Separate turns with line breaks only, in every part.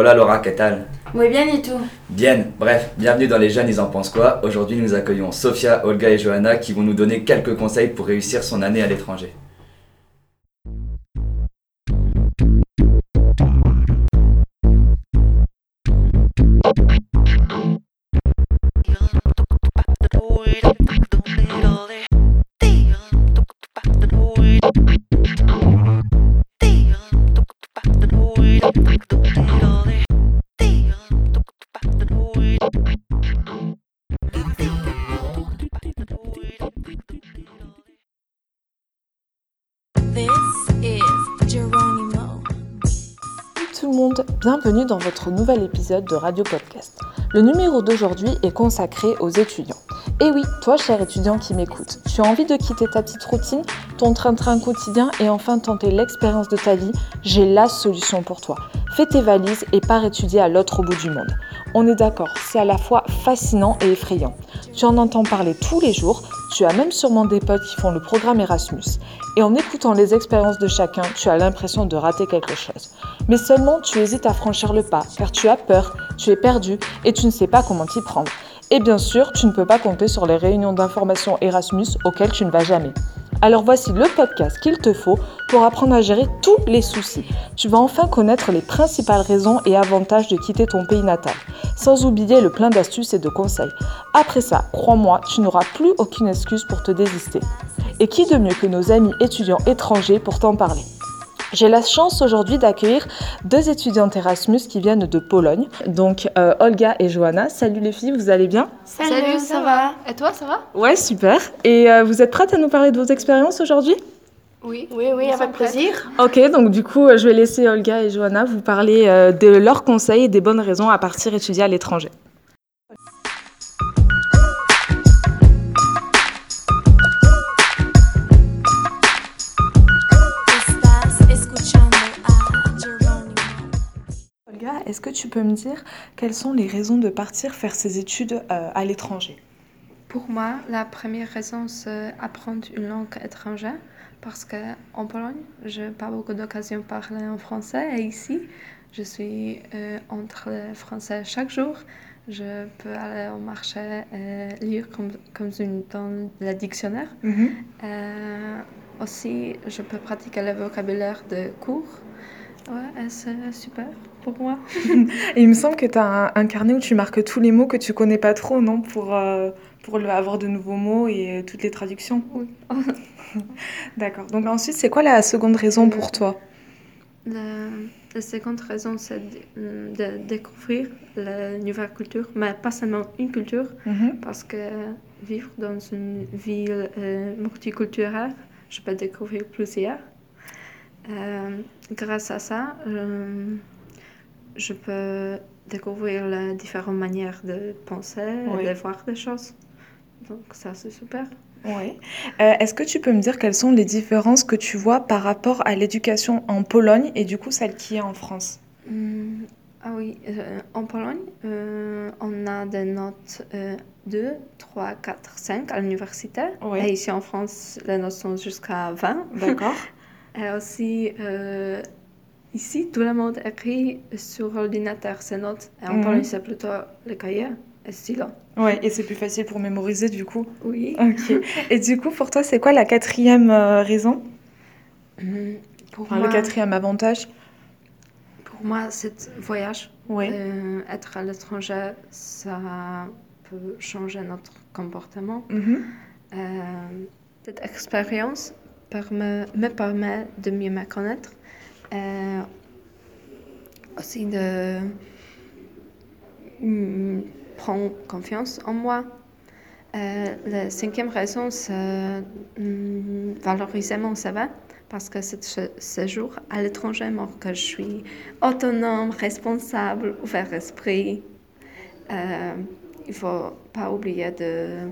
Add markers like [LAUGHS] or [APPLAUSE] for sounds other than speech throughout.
Hola Laura, ¿qué tal
Muy bien, et tout.
Bien, bref, bienvenue dans Les Jeunes, ils en pensent quoi? Aujourd'hui, nous accueillons Sofia, Olga et Johanna qui vont nous donner quelques conseils pour réussir son année à l'étranger.
Bienvenue dans votre nouvel épisode de Radio Podcast. Le numéro d'aujourd'hui est consacré aux étudiants. Et oui, toi cher étudiant qui m'écoute, tu as envie de quitter ta petite routine, ton train-train quotidien et enfin tenter l'expérience de ta vie J'ai la solution pour toi. Fais tes valises et pars étudier à l'autre bout du monde. On est d'accord, c'est à la fois fascinant et effrayant. Tu en entends parler tous les jours, tu as même sûrement des potes qui font le programme Erasmus. Et en écoutant les expériences de chacun, tu as l'impression de rater quelque chose. Mais seulement tu hésites à franchir le pas, car tu as peur, tu es perdu et tu ne sais pas comment t'y prendre. Et bien sûr, tu ne peux pas compter sur les réunions d'information Erasmus auxquelles tu ne vas jamais. Alors voici le podcast qu'il te faut pour apprendre à gérer tous les soucis. Tu vas enfin connaître les principales raisons et avantages de quitter ton pays natal, sans oublier le plein d'astuces et de conseils. Après ça, crois-moi, tu n'auras plus aucune excuse pour te désister. Et qui de mieux que nos amis étudiants étrangers pour t'en parler? J'ai la chance aujourd'hui d'accueillir deux étudiantes Erasmus qui viennent de Pologne, donc euh, Olga et Johanna. Salut les filles, vous allez bien?
Salut, ça, va?
Et toi, ça va?
Ouais, super. Et euh, vous êtes prêtes à nous parler de vos expériences aujourd'hui?
Oui.
Oui, oui, avec plaisir.
Ok, donc du coup, je vais laisser Olga et Johanna vous parler euh, de leurs conseils et des bonnes raisons à partir étudier à l'étranger. Est-ce que tu peux me dire quelles sont les raisons de partir faire ses études euh, à l'étranger?
Pour moi, la première raison, c'est apprendre une langue étrangère parce qu'en Pologne, je n'ai pas beaucoup d'occasion de parler en français et ici, je suis euh, entre le français chaque jour. Je peux aller au marché et lire comme, comme une, dans le dictionnaire.
Mhm.
Euh, aussi, je peux pratiquer le vocabulaire de cours. Ouais, c'est super pour moi. [LAUGHS]
Et il me semble que tu as un, un carnet où tu marques tous les mots que tu connais pas trop, non Pour, euh, pour le- avoir de nouveaux mots et euh, toutes les traductions.
Oui. [LAUGHS]
D'accord. Donc ensuite, c'est quoi la seconde raison pour toi?
La, la seconde raison, c'est de, de découvrir la nouvelle culture, mais pas seulement une culture,
Mhm.
parce que vivre dans une ville euh, multiculturelle, je peux découvrir plusieurs. Euh, grâce à ça, euh, je peux découvrir les différentes manières de penser
Oui.
et de voir des choses. Donc ça, c'est super.
Ouais. Euh, Est-ce que tu peux me dire quelles sont les différences que tu vois par rapport à l'éducation en Pologne et du coup celle qui est en France?
Hmm, ah oui, euh, en Pologne, euh, on a des notes euh, 2, 3, 4, 5 à l'université.
Ouais.
Et ici en France, les notes sont jusqu'à 20.
D'accord. [LAUGHS]
Et aussi, ici, tout le monde écrit sur l'ordinateur ses notes. Et en
Mhm.
Pologne, c'est plutôt le cahier et stylo.
Ouais, et c'est plus facile pour mémoriser du coup.
Oui.
Ok. Et du coup, pour toi, c'est quoi la quatrième euh, raison?
Hmm, Pour
Enfin,
moi,
le quatrième avantage?
Pour moi, c'est voyage.
Ouais.
Euh, être à l'étranger, ça peut changer notre comportement.
Mhm.
Euh, cette expérience permet- me permet de mieux me connaître, euh, aussi de mm, prendre confiance en moi. Euh, la cinquième raison, c'est mm, valoriser mon CV parce que ce ce séjour à l'étranger montre que je suis autonome, responsable, ouvert d'esprit. Euh, il ne faut pas oublier de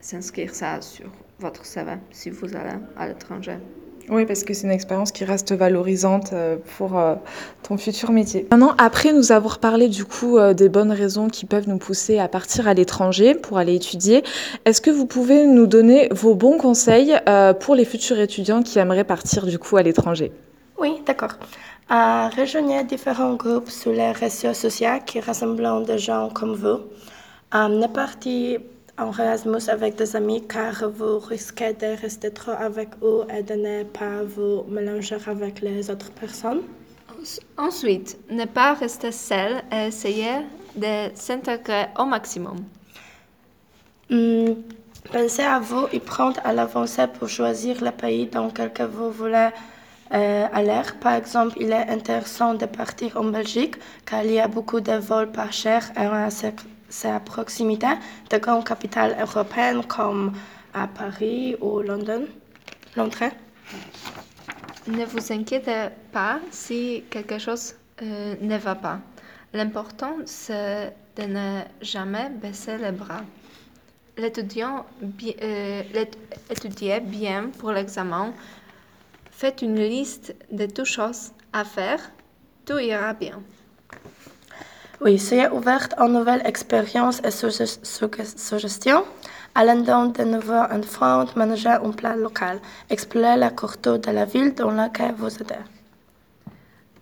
s'inscrire ça sur votre CV si vous allez à l'étranger.
Oui, parce que c'est une expérience qui reste valorisante euh, pour euh, ton futur métier. Maintenant, après nous avoir parlé du coup euh, des bonnes raisons qui peuvent nous pousser à partir à l'étranger pour aller étudier, est-ce que vous pouvez nous donner vos bons conseils euh, pour les futurs étudiants qui aimeraient partir du coup à l'étranger?
Oui, d'accord. à rejoindre différents groupes sur les réseaux sociaux qui rassemblent des gens comme vous. À ne partir en Erasmus avec des amis car vous risquez de rester trop avec eux et de ne pas vous mélanger avec les autres personnes.
Ensuite, ne pas rester seul et essayer de s'intégrer au maximum.
Hmm, pensez à vous et prendre à l'avancée pour choisir le pays dans lequel vous voulez euh, aller. Par exemple, il est intéressant de partir en Belgique car il y a beaucoup de vols pas chers et c'est à proximité de grandes capitales européennes comme à Paris ou London. Londres.
Ne vous inquiétez pas si quelque chose euh, ne va pas. L'important, c'est de ne jamais baisser les bras. Euh, étudiez bien pour l'examen. Faites une liste de toutes choses à faire. Tout ira bien.
Oui, soyez ouverte aux nouvelles expériences et suggestions. Allons donc de nouveau en France manger un plat local. Explorez la culture de la ville dans laquelle vous êtes.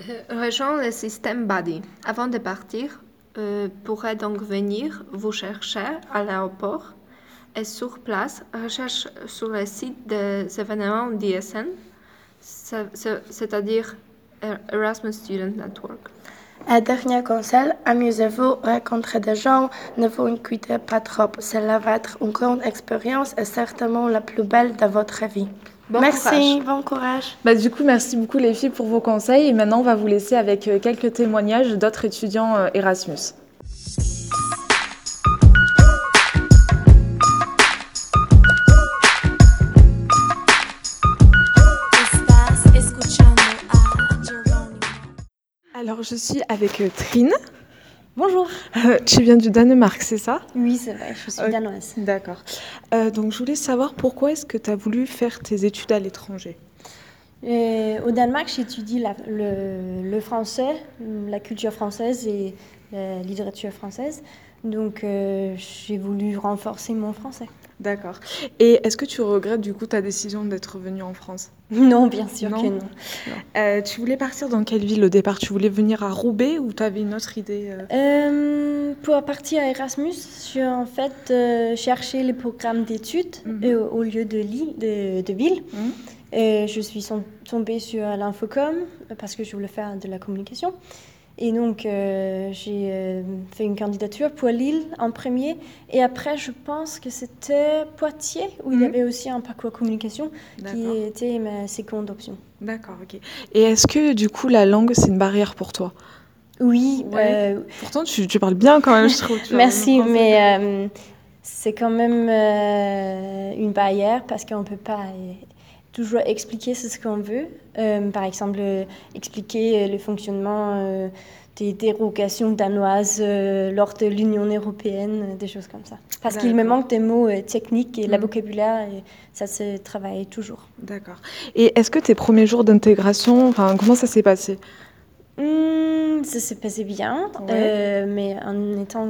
Euh, rejoins le système Buddy. Avant de partir, euh, pourrait donc venir vous chercher à l'aéroport et sur place, recherche sur le site des événements DSN, c'est-à-dire Erasmus Student Network.
Un dernier conseil, amusez-vous, rencontrez des gens, ne vous inquiétez pas trop. Cela va être une grande expérience et certainement la plus belle de votre vie. merci, bon courage.
Bah, du coup, merci beaucoup les filles pour vos conseils. Et maintenant, on va vous laisser avec euh, quelques témoignages d'autres étudiants euh, Erasmus. Alors, je suis avec euh, Trine.
Bonjour.
Euh, tu viens du Danemark, c'est ça?
Oui, c'est vrai, je suis danoise.
D'accord. Euh, donc, je voulais savoir pourquoi est-ce que tu as voulu faire tes études à l'étranger?
Au Danemark, j'étudie le, le, français, la culture française et la littérature française. Donc, j'ai voulu renforcer mon français.
D'accord. Et est-ce que tu regrettes du coup ta décision d'être venue en France? [LAUGHS]
Non, bien sûr que non.
Euh, tu voulais partir dans quelle ville au départ? Tu voulais venir à Roubaix ou tu avais une autre idée
euh? Euh, Pour partir à Erasmus, j'ai en fait cherché les programmes d'études mhm. au, lieu de, de, ville. Mhm. je suis tombée sur l'infocom parce que je voulais faire de la communication. Et donc, euh, j'ai euh, fait une candidature pour Lille en premier. Et après, je pense que c'était Poitiers, où il y mhm. avait aussi un parcours communication, qui était ma seconde option.
D'accord, ok. Et est-ce que, du coup, la langue, c'est une barrière pour toi?
Oui.
Euh, Pourtant, tu, tu, parles bien quand même, je trouve.
Merci, mais c'est quand même une barrière parce qu'on ne peut pas toujours expliquer ce qu'on veut. Euh, par exemple, euh, expliquer euh, le fonctionnement des dérogations danoises lors de l'Union européenne, des choses comme ça. Parce qu'il me manque des mots techniques et la mm. vocabulaire, et ça se travaille toujours.
D'accord. Et est-ce que tes premiers jours d'intégration, comment ça s'est passé?
Hmm, Ça s'est passé bien, mais en étant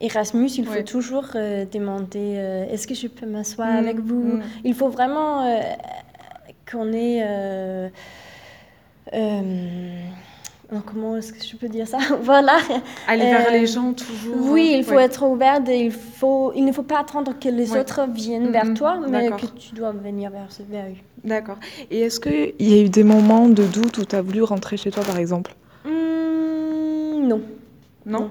Erasmus, il faut toujours euh, demander euh, est-ce que je peux m'asseoir mm, avec vous? mm. Il faut vraiment euh, qu'on ait. comment est-ce que je peux dire ça? [LAUGHS] Voilà.
Aller vers les gens toujours.
Oui, il faut être ouvert. il, faut, il ne faut pas attendre que les autres viennent vers mm, toi, mais que tu dois venir vers, vers eux.
D'accord. Et est-ce qu'il y a eu des moments de doute où tu as voulu rentrer chez toi, par exemple?
Non?
Non,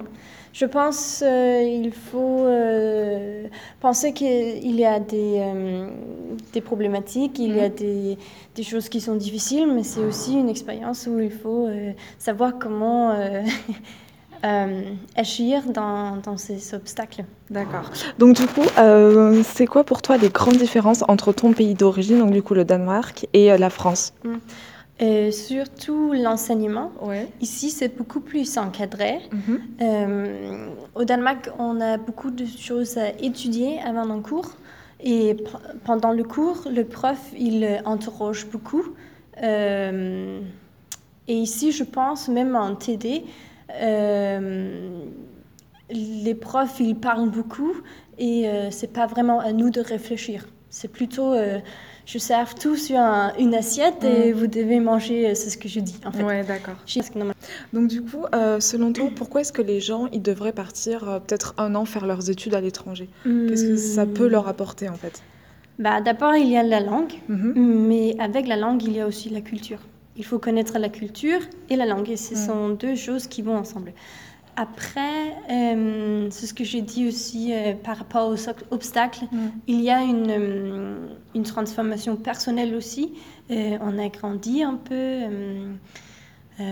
je pense qu'il euh, faut euh, penser qu'il y a des, euh, des problématiques, il y a mhm. des, des, choses qui sont difficiles, mais c'est aussi une expérience où il faut savoir comment [LAUGHS] agir dans, dans, ces obstacles.
D'accord. Donc du coup, c'est quoi pour toi les grandes différences entre ton pays d'origine, donc du coup le Danemark, et la France? Mm.
Euh, surtout l'enseignement. Ici, c'est beaucoup plus encadré. Mhm. Euh, au Danemark, on a beaucoup de choses à étudier avant un cours. Et pendant le cours, le prof, il interroge beaucoup. Euh, et ici, je pense, même en TD, les profs, ils parlent beaucoup et c'est pas vraiment à nous de réfléchir. c'est plutôt euh, je serve tout sur un- une assiette et vous devez manger, euh, c'est ce que je dis en fait.
Ouais, d'accord. Donc du coup, euh, selon toi, pourquoi est-ce que les gens ils devraient partir euh, peut-être un an faire leurs études à l'étranger? Qu'est-ce que ça
Hmm.
peut leur apporter en fait?
Bah, D'abord, il y a la langue,
Mhm.
mais avec la langue, il y a aussi la culture. Il faut connaître la culture et la langue, et ce
Mm.
sont deux choses qui vont ensemble. Après, euh, c'est ce que j'ai dit aussi euh, par rapport aux ob- obstacles,
Mm.
il y a une, euh, une transformation personnelle aussi. On a grandi un peu. Euh,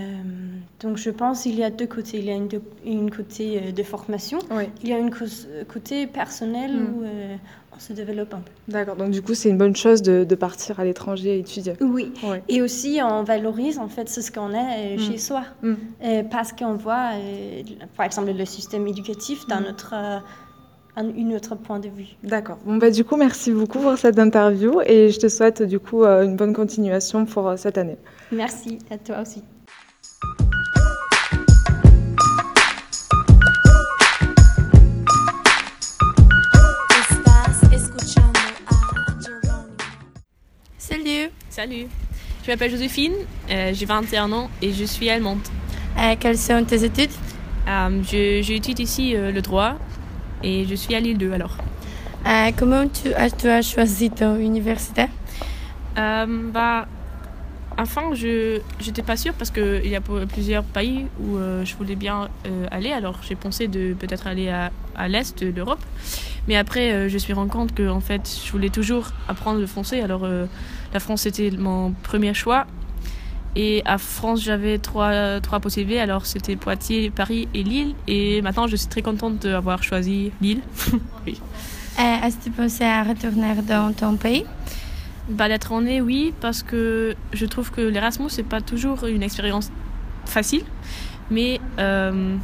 donc je pense qu'il y a deux côtés. Il y a une, de- une côté euh, de formation, il y a une cause- côté personnel
Mm.
où euh, on se développe un peu.
d'accord. Donc du coup, c'est une bonne chose de, de partir à l'étranger et étudier.
Oui, et aussi on valorise en fait ce qu'on a euh,
Mm.
chez soi,
Mm.
Euh, parce qu'on voit, par exemple, le système éducatif d'un
Mm.
autre, euh, un une autre point de vue.
D'accord. Bon bah du coup, merci beaucoup pour cette interview et je te souhaite du coup une bonne continuation pour cette année.
Merci à toi aussi.
Salut,
je m'appelle Joséphine, euh, j'ai 21 ans et je suis allemande.
Euh, quelles sont tes études?
Euh, J'étudie ici euh, le droit et je suis à Lille 2 alors.
Comment tu as, tu as choisi ton université?
Bah, enfin, je n'étais pas sûre parce qu'il y a plusieurs pays où euh, je voulais bien euh, aller. Alors j'ai pensé de peut-être aller à, à l'est de l'Europe. Mais après, euh, je me suis rendu compte que en fait, je voulais toujours apprendre le français. Alors la France c'était mon premier choix. Et à France, j'avais trois, trois possibilités. Alors c'était Poitiers, Paris et Lille. Et maintenant, je suis très contente d'avoir choisi Lille. [LAUGHS] oui.
Euh, Est-ce que tu pensais à retourner dans ton pays?
Bah, d'être en nez, oui, parce que je trouve que l'Erasmus, c'est pas toujours une expérience facile, mais euh,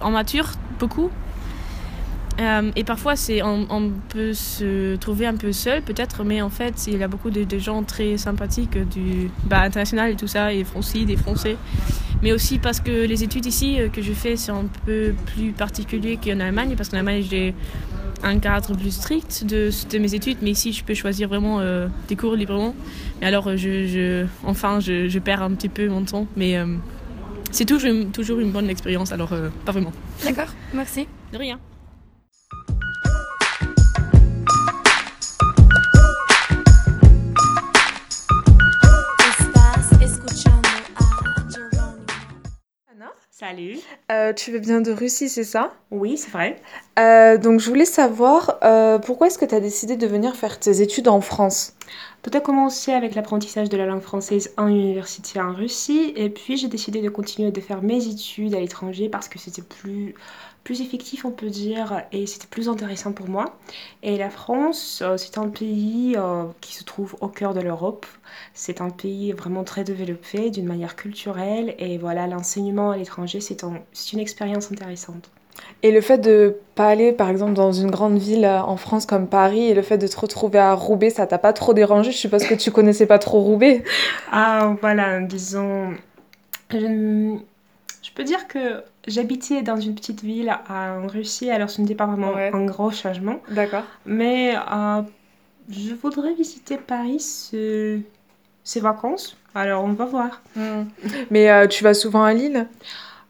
on mature beaucoup. Euh, et parfois, c'est, on, on peut se trouver un peu seul, peut-être, mais en fait, il y a beaucoup de, de gens très sympathiques du bah, international et tout ça, et aussi des Français. Mais aussi parce que les études ici euh, que je fais, c'est un peu plus particulier qu'en Allemagne, parce qu'en Allemagne, j'ai un cadre plus strict de, de mes études, mais ici je peux choisir vraiment euh, des cours librement. Mais alors, je, je, enfin, je, je perds un petit peu mon temps, mais euh, c'est toujours, une- toujours une bonne expérience, alors pas vraiment.
D'accord, merci.
De rien.
Salut.
Euh, tu veux bien de Russie, c'est ça?
Oui, c'est vrai.
Euh, Donc je voulais savoir euh, pourquoi est-ce que tu as décidé de venir faire tes études en France?
Tout a commencé avec l'apprentissage de la langue française en université en Russie et puis j'ai décidé de continuer de faire mes études à l'étranger parce que c'était plus, plus effectif, on peut dire, et c'était plus intéressant pour moi. Et la France, euh, c'est un pays euh, qui se trouve au cœur de l'Europe. C'est un pays vraiment très développé d'une manière culturelle et voilà, l'enseignement à l'étranger, c'est un- une expérience intéressante.
Et le fait de pas aller par exemple dans une grande ville euh, en France comme Paris et le fait de te retrouver à Roubaix, ça t'a pas trop dérangé? Je suppose que tu connaissais pas trop Roubaix.
Ah, voilà, disons. Je, je peux dire que j'habitais dans une petite ville en Russie, alors ce n'était pas vraiment
Ouais.
un gros changement.
D'accord.
Mais euh, je voudrais visiter Paris ce- ces vacances, alors on va voir.
Mais euh, tu vas souvent à Lille?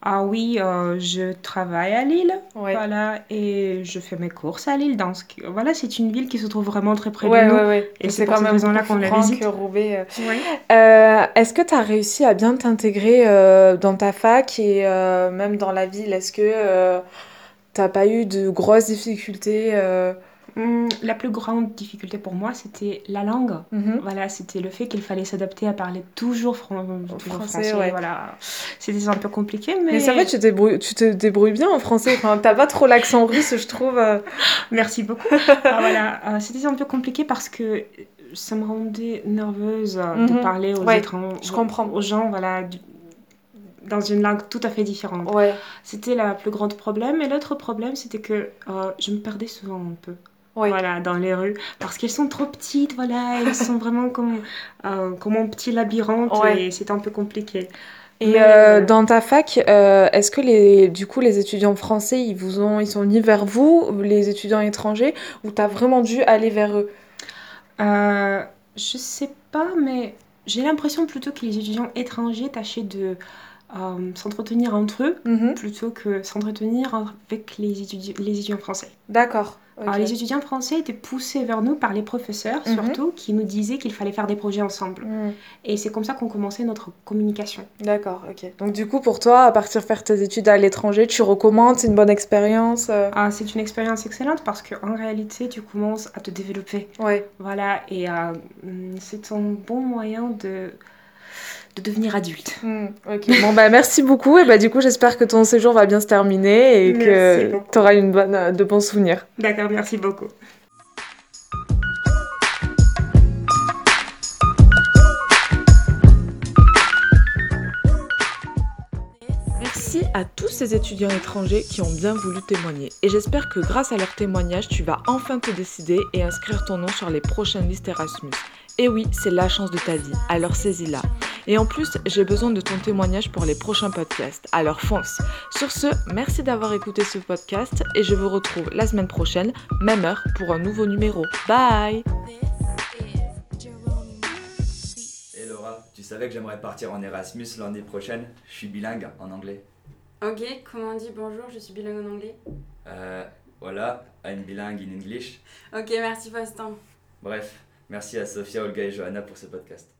Ah oui, euh, je travaille à Lille,
Ouais.
voilà, et je fais mes courses à Lille. Dans ce... Voilà, c'est une ville qui se trouve vraiment très près
ouais,
de nous.
ouais.
Et c'est pour cette raison-là qu'on la visite.
que Roubaix. euh. Euh, Est-ce que tu as réussi à bien t'intégrer euh, dans ta fac et même dans la ville? Est-ce que t'as pas eu de grosses difficultés euh,
Hum, La plus grande difficulté pour moi, c'était la langue.
mhm.
Voilà, c'était le fait qu'il fallait s'adapter à parler toujours, fran- toujours
Français,
français.
ouais.
Voilà, c'était un peu compliqué, mais,
Mais ça va, tu, te débrouilles- tu te débrouilles bien en français. Enfin, t'as pas trop l'accent russe, je trouve. euh. [LAUGHS]
merci beaucoup. [LAUGHS] Ah, voilà, euh, c'était un peu compliqué parce que ça me rendait nerveuse euh,
Mhm.
de parler aux
Ouais,
étrangers,
je comprends.
aux gens, voilà, du- dans une langue tout à fait différente.
Ouais.
C'était le plus grand problème. Et l'autre problème, c'était que euh, je me perdais souvent un peu.
Ouais.
Voilà, dans les rues. Parce qu'elles sont trop petites, voilà. Elles [LAUGHS] sont vraiment comme, euh, comme un petit labyrinthe.
Ouais.
Et c'est un peu compliqué.
Et
Mais,
euh,
voilà.
dans ta fac, euh, est-ce que les, du coup, les étudiants français, ils vous ont, ils sont venus vers vous, les étudiants étrangers, ou t'as vraiment dû aller vers eux?
Euh, je sais pas, mais j'ai l'impression plutôt que les étudiants étrangers tâchaient de euh, s'entretenir entre eux
Mhm.
plutôt que s'entretenir avec les, étudi- les étudiants français.
D'accord.
Alors, les étudiants français étaient poussés vers nous par les professeurs,
Mhm.
surtout, qui nous disaient qu'il fallait faire des projets ensemble.
Mhm.
Et c'est comme ça qu'on commençait notre communication.
D'accord, ok. Donc du coup, pour toi, à partir faire tes études à l'étranger, tu recommandes, c'est une bonne expérience euh,
Ah, c'est une expérience excellente parce qu'en réalité, tu commences à te développer.
Ouais.
Voilà, et euh, c'est un bon moyen de, de devenir adulte.
Hmm. Bon bah merci beaucoup et bah du coup j'espère que ton séjour va bien se terminer et
Merci
que tu auras une bonne, euh, de bons souvenirs.
D'accord, merci beaucoup.
Merci à tous ces étudiants étrangers qui ont bien voulu témoigner et j'espère que grâce à leur témoignage tu vas enfin te décider et inscrire ton nom sur les prochaines listes Erasmus. Et oui, c'est la chance de ta vie, alors saisis-la. Et en plus, j'ai besoin de ton témoignage pour les prochains podcasts, alors fonce. Sur ce, merci d'avoir écouté ce podcast et je vous retrouve la semaine prochaine, même heure, pour un nouveau numéro. Bye
Et Laura, tu savais que j'aimerais partir en Erasmus l'année prochaine? Je suis bilingue en anglais.
Ok, comment on dit bonjour, je suis bilingue en anglais.
Euh, voilà, I'm bilingue in English.
Ok, merci Faustin.
Bref, merci à Sophia, Olga et Johanna pour ce podcast.